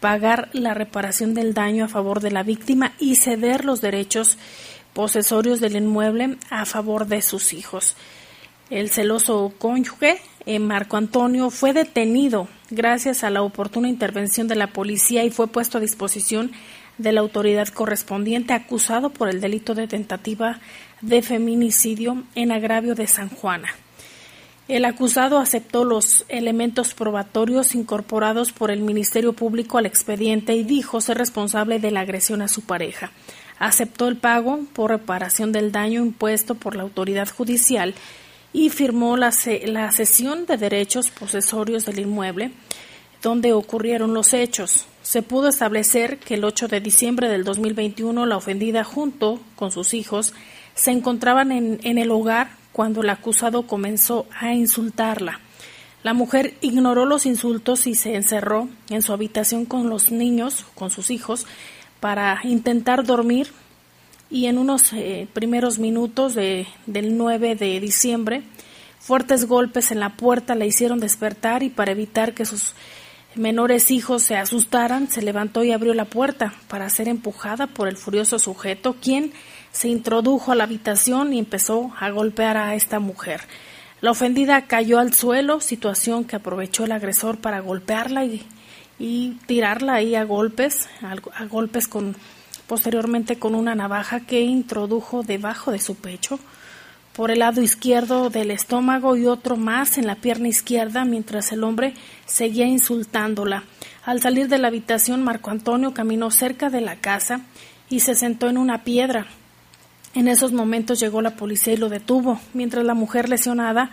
pagar la reparación del daño a favor de la víctima y ceder los derechos posesorios del inmueble a favor de sus hijos. El celoso cónyuge, eh, Marco Antonio, fue detenido gracias a la oportuna intervención de la policía y fue puesto a disposición de la autoridad correspondiente acusado por el delito de tentativa de feminicidio en agravio de San Juana. El acusado aceptó los elementos probatorios incorporados por el Ministerio Público al expediente y dijo ser responsable de la agresión a su pareja. Aceptó el pago por reparación del daño impuesto por la autoridad judicial y firmó la, la cesión de derechos posesorios del inmueble donde ocurrieron los hechos. Se pudo establecer que el 8 de diciembre del 2021 la ofendida junto con sus hijos se encontraban en, en el hogar cuando el acusado comenzó a insultarla. La mujer ignoró los insultos y se encerró en su habitación con los niños, con sus hijos, para intentar dormir y en unos eh, primeros minutos de, del 9 de diciembre, fuertes golpes en la puerta la hicieron despertar y para evitar que sus menores hijos se asustaran, se levantó y abrió la puerta para ser empujada por el furioso sujeto, quien se introdujo a la habitación y empezó a golpear a esta mujer. La ofendida cayó al suelo, situación que aprovechó el agresor para golpearla y, y tirarla ahí a golpes, a golpes con posteriormente con una navaja que introdujo debajo de su pecho por el lado izquierdo del estómago y otro más en la pierna izquierda mientras el hombre seguía insultándola. Al salir de la habitación, Marco Antonio caminó cerca de la casa y se sentó en una piedra. En esos momentos llegó la policía y lo detuvo, mientras la mujer lesionada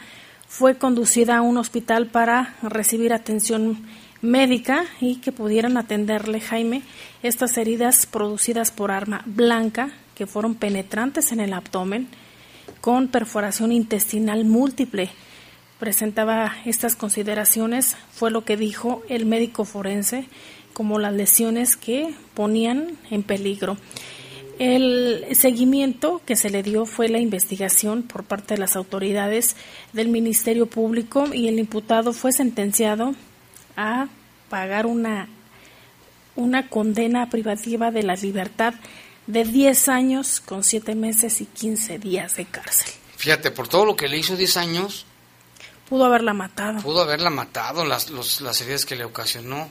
fue conducida a un hospital para recibir atención médica y que pudieran atenderle, Jaime, estas heridas producidas por arma blanca que fueron penetrantes en el abdomen con perforación intestinal múltiple. Presentaba estas consideraciones, fue lo que dijo el médico forense, como las lesiones que ponían en peligro. El seguimiento que se le dio fue la investigación por parte de las autoridades del Ministerio Público y el imputado fue sentenciado a pagar una, una condena privativa de la libertad de 10 años con 7 meses y 15 días de cárcel. Fíjate, por todo lo que le hizo 10 años. Pudo haberla matado. Pudo haberla matado, las, las heridas que le ocasionó.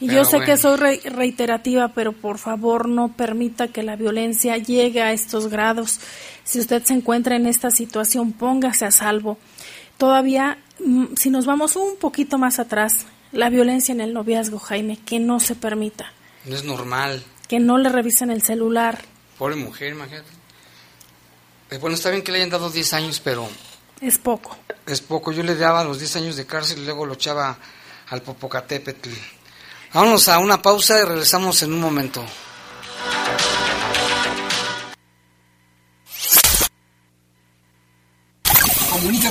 Y yo sé que soy reiterativa, pero por favor no permita que la violencia llegue a estos grados. Si usted se encuentra en esta situación, póngase a salvo. Todavía, mm, si nos vamos un poquito más atrás, la violencia en el noviazgo, Jaime, que no se permita. No es normal. Que no le revisen el celular. Pobre mujer, imagínate. Eh, bueno, está bien que le hayan dado 10 años, pero... Es poco. Es poco. Yo le daba los 10 años de cárcel y luego lo echaba al Popocatépetl. Vámonos a una pausa y regresamos en un momento.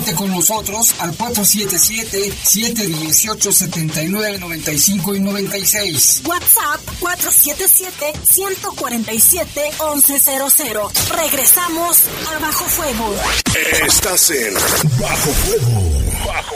Comunícate con nosotros al 477-718-7995 y 96. WhatsApp 477-147-1100. Regresamos a Bajo Fuego. Estás en Bajo Fuego. Bajo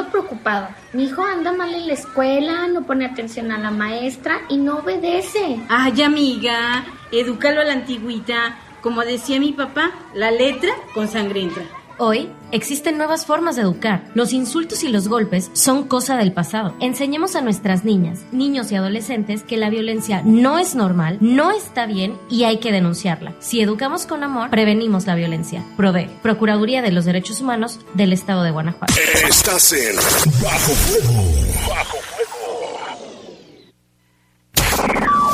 Mi hijo anda mal en la escuela, no pone atención a la maestra y no obedece. Ay, amiga, edúcalo a la antigüita. Como decía mi papá, la letra con sangre entra. Hoy existen nuevas formas de educar. Los insultos y los golpes son cosa del pasado. Enseñemos a nuestras niñas, niños y adolescentes que la violencia no es normal, no está bien y hay que denunciarla. Si educamos con amor, prevenimos la violencia. Prove, Procuraduría de los Derechos Humanos del Estado de Guanajuato. Estás en Bajo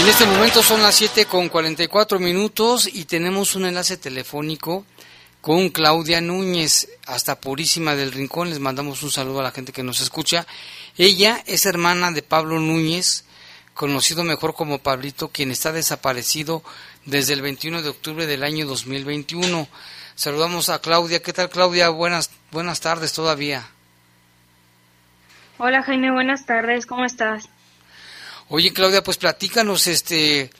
En este momento son las 7 con 44 minutos y tenemos un enlace telefónico con Claudia Núñez, hasta Purísima del Rincón. Les mandamos un saludo a la gente que nos escucha. Ella es hermana de Pablo Núñez, conocido mejor como Pablito, quien está desaparecido desde el 21 de octubre del año 2021. Saludamos a Claudia. ¿Qué tal, Claudia? Buenas, buenas tardes todavía. Hola, Jaime. Buenas tardes. ¿Cómo estás? Oye, Claudia, pues platícanos, este,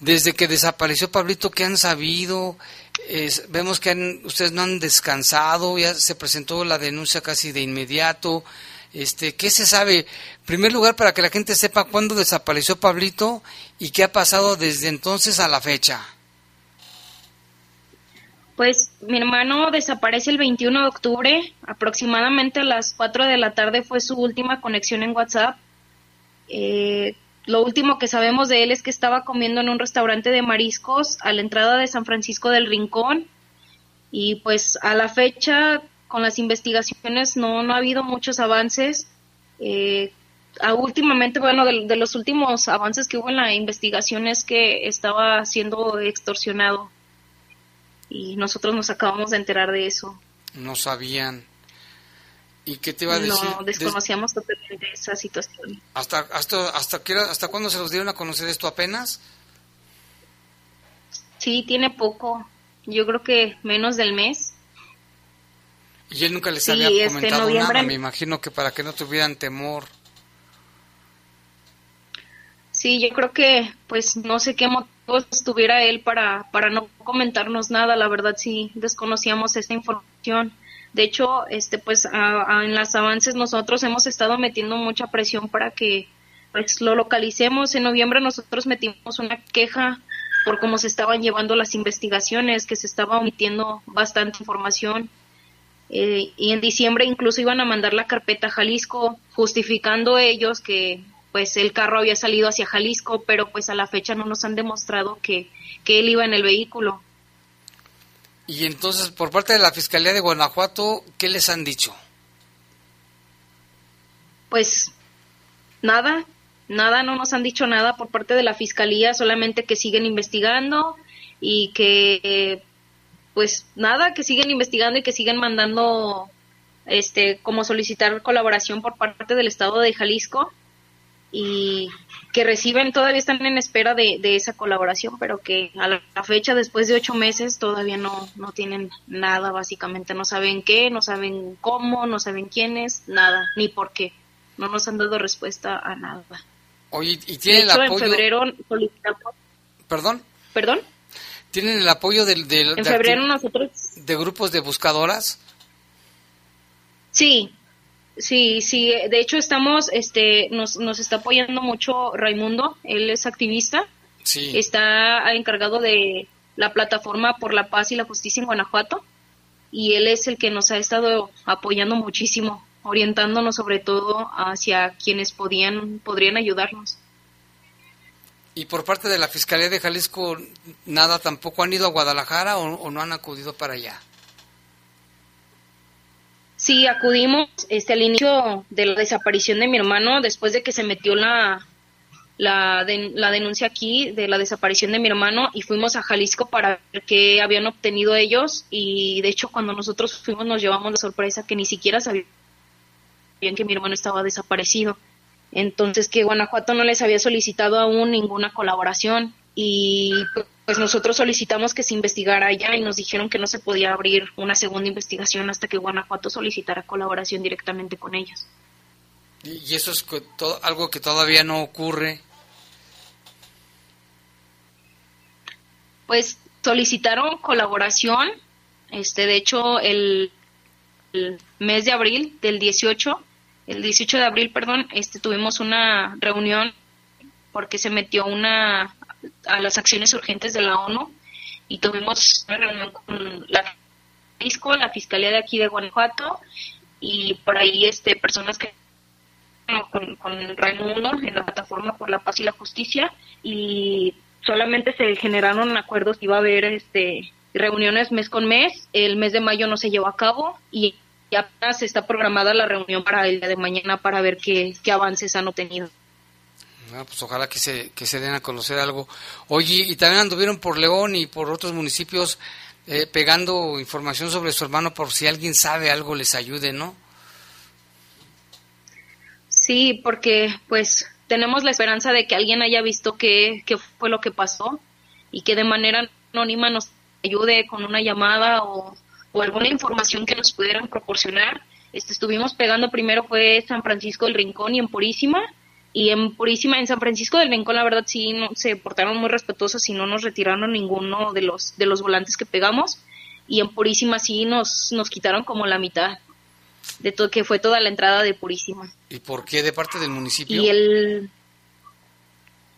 desde que desapareció Pablito, ¿qué han sabido? vemos que ustedes no han descansado, ya se presentó la denuncia casi de inmediato. Este, ¿qué se sabe? En primer lugar, para que la gente sepa cuándo desapareció Pablito y qué ha pasado desde entonces a la fecha. Pues mi hermano desaparece el 21 de octubre, aproximadamente a las 4 de la tarde fue su última conexión en WhatsApp eh, lo último que sabemos de él es que estaba comiendo en un restaurante de mariscos a la entrada de San Francisco del Rincón y pues a la fecha con las investigaciones no, no ha habido muchos avances. Eh, últimamente, bueno, de, los últimos avances que hubo en la investigación es que estaba siendo extorsionado y nosotros nos acabamos de enterar de eso. No sabían. ¿Y qué te iba a decir? No, desconocíamos totalmente esa situación. ¿Hasta, hasta, hasta, qué, ¿Hasta cuándo se los dieron a conocer esto apenas? Sí, tiene poco. Yo creo que menos del mes. Y él nunca les había este, comentado nada, me imagino que para que no tuvieran temor. Sí, yo creo que, pues, no sé qué motivos tuviera él para, para no comentarnos nada. La verdad, sí, desconocíamos esta información. De hecho, este, pues, en los avances nosotros hemos estado metiendo mucha presión para que, pues, lo localicemos. En noviembre nosotros metimos una queja por cómo se estaban llevando las investigaciones, que se estaba omitiendo bastante información. Eh, y en diciembre incluso iban a mandar la carpeta a Jalisco, justificando ellos que pues el carro había salido hacia Jalisco, pero pues a la fecha no nos han demostrado que, que él iba en el vehículo. Y entonces, por parte de la Fiscalía de Guanajuato, ¿qué les han dicho? Pues nada, nada, no nos han dicho nada por parte de la Fiscalía, solamente que siguen investigando y que, pues nada, que siguen investigando y que siguen mandando, este, como solicitar colaboración por parte del Estado de Jalisco y que reciben, todavía están en espera de, esa colaboración, pero que a la, fecha, después de ocho meses, todavía no, no tienen nada, básicamente. No saben qué, no saben cómo, no saben quiénes, nada, ni por qué. No nos han dado respuesta a nada. Oye, ¿y tienen el apoyo? en febrero solicitamos... ¿Perdón? ¿Perdón? ¿Tienen el apoyo del... del en febrero nosotros... ¿De grupos de buscadoras? Sí, Sí, sí, de hecho estamos, este, nos, nos está apoyando mucho Raimundo, él es activista, sí. está encargado de la plataforma por la paz y la justicia en Guanajuato y él es el que nos ha estado apoyando muchísimo, orientándonos sobre todo hacia quienes podían, podrían ayudarnos. ¿Y por parte de la Fiscalía de Jalisco nada tampoco han ido a Guadalajara o no han acudido para allá? Sí, acudimos este, al inicio de la desaparición de mi hermano, después de que se metió la, la, la denuncia aquí de la desaparición de mi hermano y fuimos a Jalisco para ver qué habían obtenido ellos y de hecho cuando nosotros fuimos nos llevamos la sorpresa que ni siquiera sabían que mi hermano estaba desaparecido. Entonces que Guanajuato no les había solicitado aún ninguna colaboración y pues nosotros solicitamos que se investigara allá y nos dijeron que no se podía abrir una segunda investigación hasta que Guanajuato solicitara colaboración directamente con ellos. ¿Y eso es algo que todavía no ocurre? Pues solicitaron colaboración, este, de hecho el, el mes de abril del 18, el 18 de abril, perdón, este, tuvimos una reunión porque se metió una a las acciones urgentes de la ONU y tuvimos una reunión con la Fisco, la Fiscalía de aquí de Guanajuato y por ahí este personas que con, con Raimundo en la plataforma por la paz y la justicia y solamente se generaron acuerdos iba a haber este reuniones mes con mes. El mes de mayo no se llevó a cabo y apenas está programada la reunión para el día de mañana para ver qué, qué avances han obtenido Ah, pues ojalá que se, que se den a conocer algo. Oye, y también anduvieron por León y por otros municipios eh, pegando información sobre su hermano por si alguien sabe algo les ayude, ¿no? Sí, porque pues tenemos la esperanza de que alguien haya visto qué, qué fue lo que pasó y que de manera anónima nos ayude con una llamada o, o alguna información que nos pudieran proporcionar. Este, estuvimos pegando primero fue San Francisco del Rincón y en Purísima y en Purísima, en San Francisco del Rincón, la verdad sí no, se portaron muy respetuosos y no nos retiraron ninguno de los, de los volantes que pegamos. Y en Purísima sí nos, nos quitaron como la mitad de todo, que fue toda la entrada de Purísima. ¿Y por qué de parte del municipio? Y el,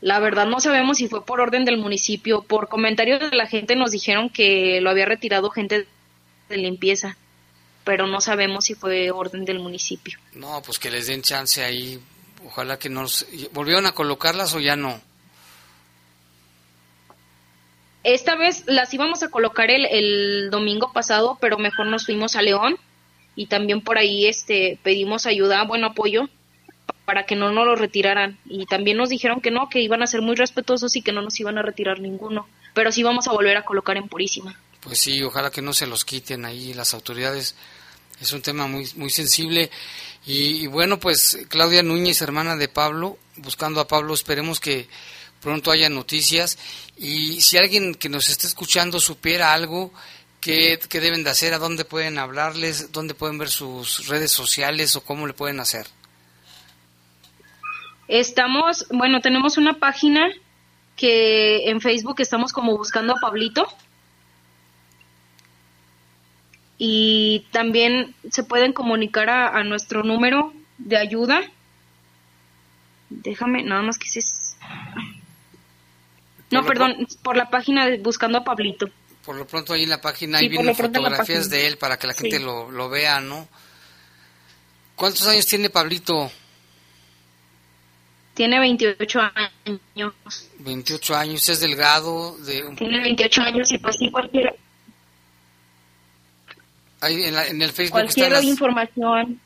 la verdad no sabemos si fue por orden del municipio. Por comentarios de la gente nos dijeron que lo había retirado gente de limpieza, pero no sabemos si fue orden del municipio. No, pues que les den chance ahí Ojalá que nos... ¿Volvieron a colocarlas o ya no? Esta vez las íbamos a colocar el, el domingo pasado, pero mejor nos fuimos a León y también por ahí este pedimos ayuda, buen apoyo para que no nos lo retiraran y también nos dijeron que no, que iban a ser muy respetuosos y que no nos iban a retirar ninguno, pero sí vamos a volver a colocar en Purísima. Pues sí, ojalá que no se los quiten ahí las autoridades. Es un tema muy muy sensible y, bueno, pues Claudia Núñez, hermana de Pablo, buscando a Pablo, esperemos que pronto haya noticias. Y si alguien que nos esté escuchando supiera algo, ¿qué, deben de hacer? ¿A dónde pueden hablarles? ¿Dónde pueden ver sus redes sociales o cómo le pueden hacer? Estamos, bueno, tenemos una página que en Facebook estamos como buscando a Pablito. Y también se pueden comunicar a, nuestro número de ayuda. Déjame, nada más que se... No, perdón, por la página de Buscando a Pablito. Por lo pronto ahí en la página hay vienen fotografías de él para que la gente lo, lo vea, ¿no? ¿Cuántos años tiene Pablito? Tiene 28 años. 28 años, es delgado. De... Tiene 28 años y pues sí, cualquier... Ahí en, en el Facebook cualquier información.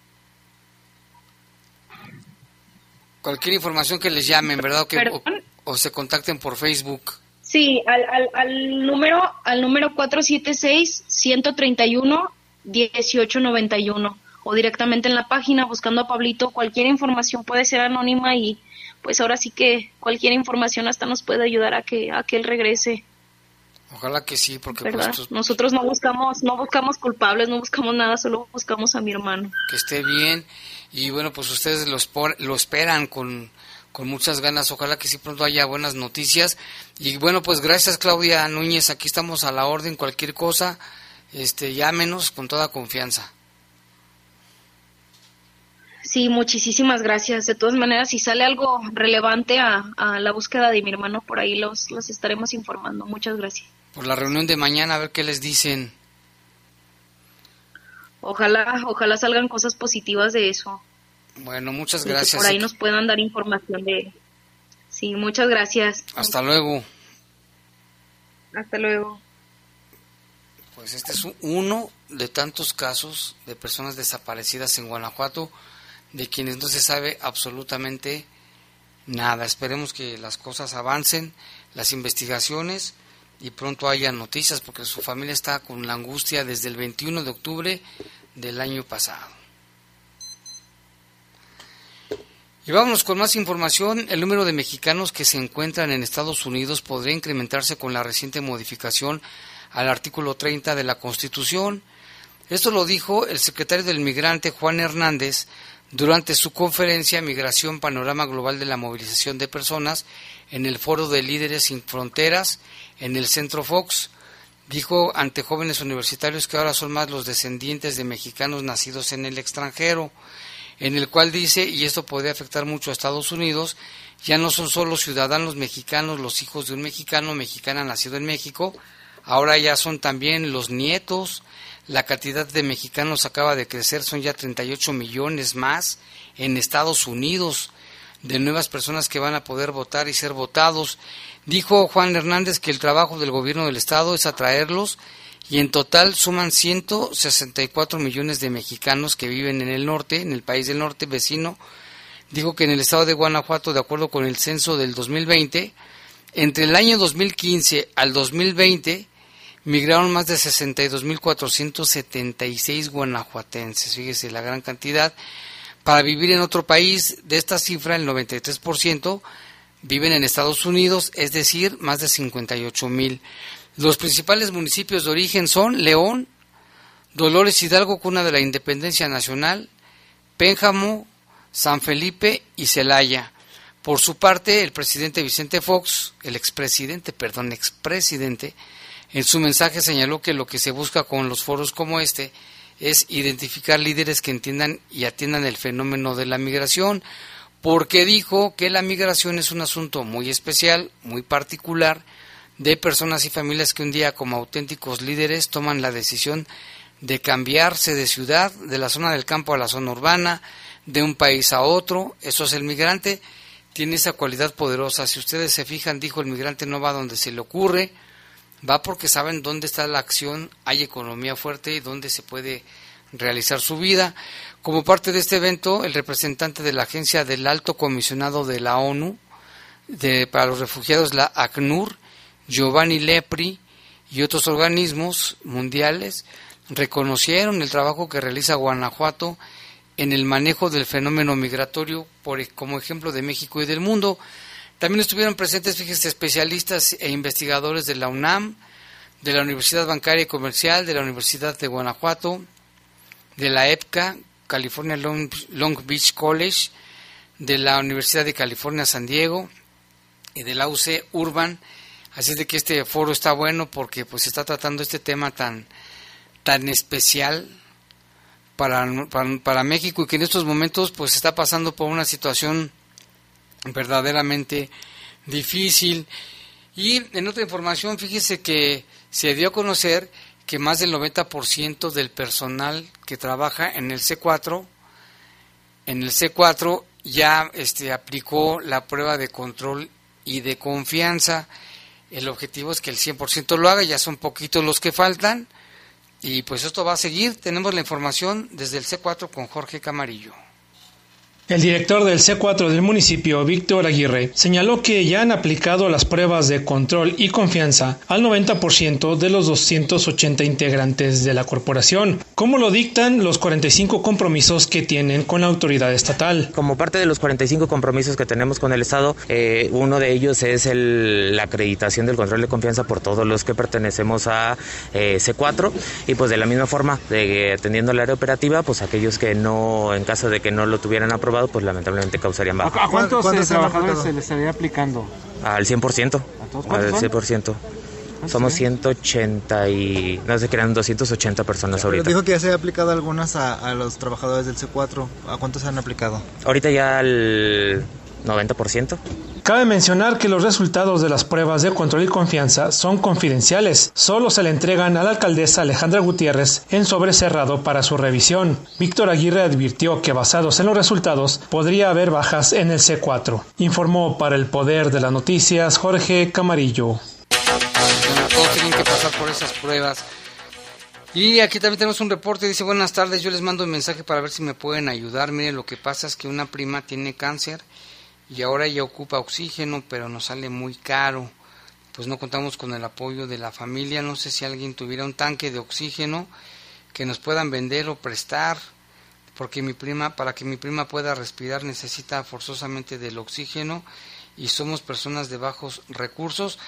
Cualquier información que les llamen, ¿verdad? Que, o, se contacten por Facebook. Sí, al, al, al número al número 476 131 1891 o directamente en la página buscando a Pablito. Cualquier información puede ser anónima y pues ahora sí que cualquier información hasta nos puede ayudar a que a que él regrese. Ojalá que sí, porque pues, nosotros no buscamos no buscamos culpables, no buscamos nada, solo buscamos a mi hermano. Que esté bien y bueno, pues ustedes lo, lo esperan con con muchas ganas. Ojalá que sí pronto haya buenas noticias. Y bueno, pues gracias Claudia Núñez. Aquí estamos a la orden. Cualquier cosa, este, llámenos con toda confianza. Sí, muchísimas gracias. De todas maneras, si sale algo relevante a, la búsqueda de mi hermano, por ahí los, los estaremos informando. Muchas gracias. Por la reunión de mañana, a ver qué les dicen. Ojalá, ojalá salgan cosas positivas de eso. Bueno, muchas gracias. por ahí nos puedan dar información de... Sí, muchas gracias. Hasta luego. Hasta luego. Pues este es uno de tantos casos de personas desaparecidas en Guanajuato de quienes no se sabe absolutamente nada. Esperemos que las cosas avancen, las investigaciones y pronto haya noticias porque su familia está con la angustia desde el 21 de octubre del año pasado. Y vámonos con más información. El número de mexicanos que se encuentran en Estados Unidos podría incrementarse con la reciente modificación al artículo 30 de la Constitución. Esto lo dijo el secretario del Migrante Juan Hernández durante su conferencia Migración Panorama Global de la Movilización de Personas en el Foro de Líderes Sin Fronteras en el Centro Fox, dijo ante jóvenes universitarios que ahora son más los descendientes de mexicanos nacidos en el extranjero, en el cual dice, y esto puede afectar mucho a Estados Unidos, ya no son solo ciudadanos mexicanos los hijos de un mexicano o mexicana nacido en México, ahora ya son también los nietos, la cantidad de mexicanos acaba de crecer, son ya 38 millones más en Estados Unidos de nuevas personas que van a poder votar y ser votados. Dijo Juan Hernández que el trabajo del gobierno del estado es atraerlos y en total suman 164 millones de mexicanos que viven en el norte, en el país del norte vecino. Dijo que en el estado de Guanajuato, de acuerdo con el censo del 2020, entre el año 2015 al 2020 migraron más de 62.476 guanajuatenses, fíjese la gran cantidad, para vivir en otro país. De esta cifra, el 93% viven en Estados Unidos, es decir, más de 58.000. Los principales municipios de origen son León, Dolores Hidalgo, cuna de la independencia nacional, Pénjamo, San Felipe y Celaya. Por su parte, el presidente Vicente Fox, el expresidente, perdón, expresidente, en su mensaje señaló que lo que se busca con los foros como este es identificar líderes que entiendan y atiendan el fenómeno de la migración, porque dijo que la migración es un asunto muy especial, muy particular, de personas y familias que un día como auténticos líderes toman la decisión de cambiarse de ciudad, de la zona del campo a la zona urbana, de un país a otro, eso es el migrante, tiene esa cualidad poderosa. Si ustedes se fijan, dijo el migrante no va donde se le ocurre, va porque saben dónde está la acción, hay economía fuerte y dónde se puede realizar su vida. Como parte de este evento, el representante de la agencia del Alto Comisionado de la ONU de, para los Refugiados, la ACNUR, Giovanni Lepri y otros organismos mundiales reconocieron el trabajo que realiza Guanajuato en el manejo del fenómeno migratorio por, como ejemplo de México y del mundo. También estuvieron presentes, fíjense, especialistas e investigadores de la UNAM, de la Universidad Bancaria y Comercial, de la Universidad de Guanajuato, de la EPCA, California Long, Beach College, de la Universidad de California San Diego y de la UC Urban. Así es de que este foro está bueno porque pues está tratando este tema tan tan especial para, para, para México y que en estos momentos pues está pasando por una situación verdaderamente difícil. Y en otra información, fíjese que se dio a conocer que más del 90% del personal que trabaja en el C4, en el C4 ya este, aplicó la prueba de control y de confianza. El objetivo es que el 100% lo haga, ya son poquitos los que faltan. Y pues esto va a seguir. Tenemos la información desde el C4 con Jorge Camarillo. El director del C4 del municipio, Víctor Aguirre, señaló que ya han aplicado las pruebas de control y confianza al 90% de los 280 integrantes de la corporación, como lo dictan los 45 compromisos que tienen con la autoridad estatal. Como parte de los 45 compromisos que tenemos con el Estado, eh, uno de ellos es la acreditación del control de confianza por todos los que pertenecemos a eh, C4 y pues de la misma forma, de, atendiendo el área operativa, pues aquellos que no, en caso de que no lo tuvieran aprobado, pues lamentablemente causarían baja. ¿A cuántos, ¿Cuántos trabajadores se les estaría aplicando? Al 100%. ¿A todos al son? 100%. Somos 180 y... No sé, crean 280 personas Pero ahorita. dijo que ya se ha aplicado algunas a, a los trabajadores del C4. ¿A cuántos se han aplicado? Ahorita ya al 90%. Cabe mencionar que los resultados de las pruebas de control y confianza son confidenciales. Solo se le entregan a la alcaldesa Alejandra Gutiérrez en sobre cerrado para su revisión. Víctor Aguirre advirtió que basados en los resultados podría haber bajas en el C4. Informó para el Poder de las Noticias Jorge Camarillo. Todos tienen que pasar por esas pruebas. Y aquí también tenemos un reporte, dice buenas tardes, yo les mando un mensaje para ver si me pueden ayudar. Mire, lo que pasa es que una prima tiene cáncer y ahora ella ocupa oxígeno, pero nos sale muy caro. Pues no contamos con el apoyo de la familia. No sé si alguien tuviera un tanque de oxígeno que nos puedan vender o prestar, porque mi prima, para que mi prima pueda respirar, necesita forzosamente del oxígeno y somos personas de bajos recursos.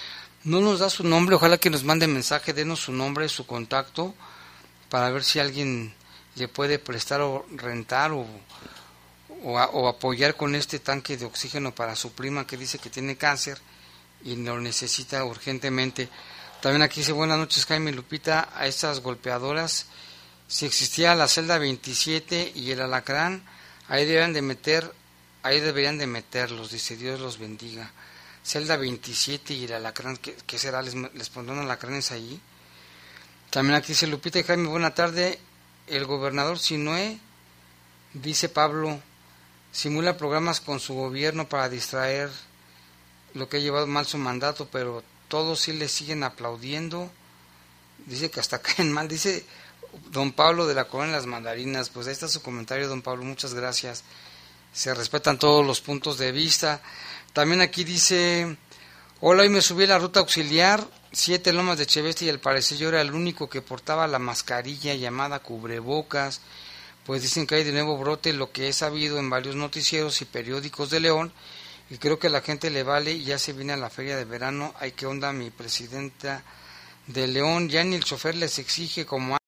No nos da su nombre, ojalá que nos mande mensaje, denos su nombre, su contacto, para ver si alguien le puede prestar o rentar o, o, apoyar con este tanque de oxígeno para su prima que dice que tiene cáncer y lo necesita urgentemente. También aquí dice buenas noches Jaime Lupita a estas golpeadoras. Si existía la celda 27 y el alacrán, ahí deberían de meter, ahí deberían de meterlos, dice Dios los bendiga. Celda 27 y el alacrán, ¿qué, será? ¿Les, ¿Les pondrán alacranes ahí? También aquí dice Lupita y Jaime, buena tarde. El gobernador Sinoé, dice Pablo, simula programas con su gobierno para distraer lo que ha llevado mal su mandato, pero todos sí le siguen aplaudiendo. Dice que hasta (laughs) caen mal. Dice don Pablo de la Colonia Las Mandarinas. Pues ahí está su comentario, don Pablo. Muchas gracias. Se respetan todos los puntos de vista. También aquí dice, hola, hoy me subí a la ruta auxiliar, siete lomas de Cheveste y al parecer yo era el único que portaba la mascarilla llamada cubrebocas. Pues dicen que hay de nuevo brote, lo que he sabido en varios noticieros y periódicos de León. Y creo que a la gente le vale y ya se viene a la feria de verano. Ay, qué onda mi presidenta de León. Ya ni el chofer les exige como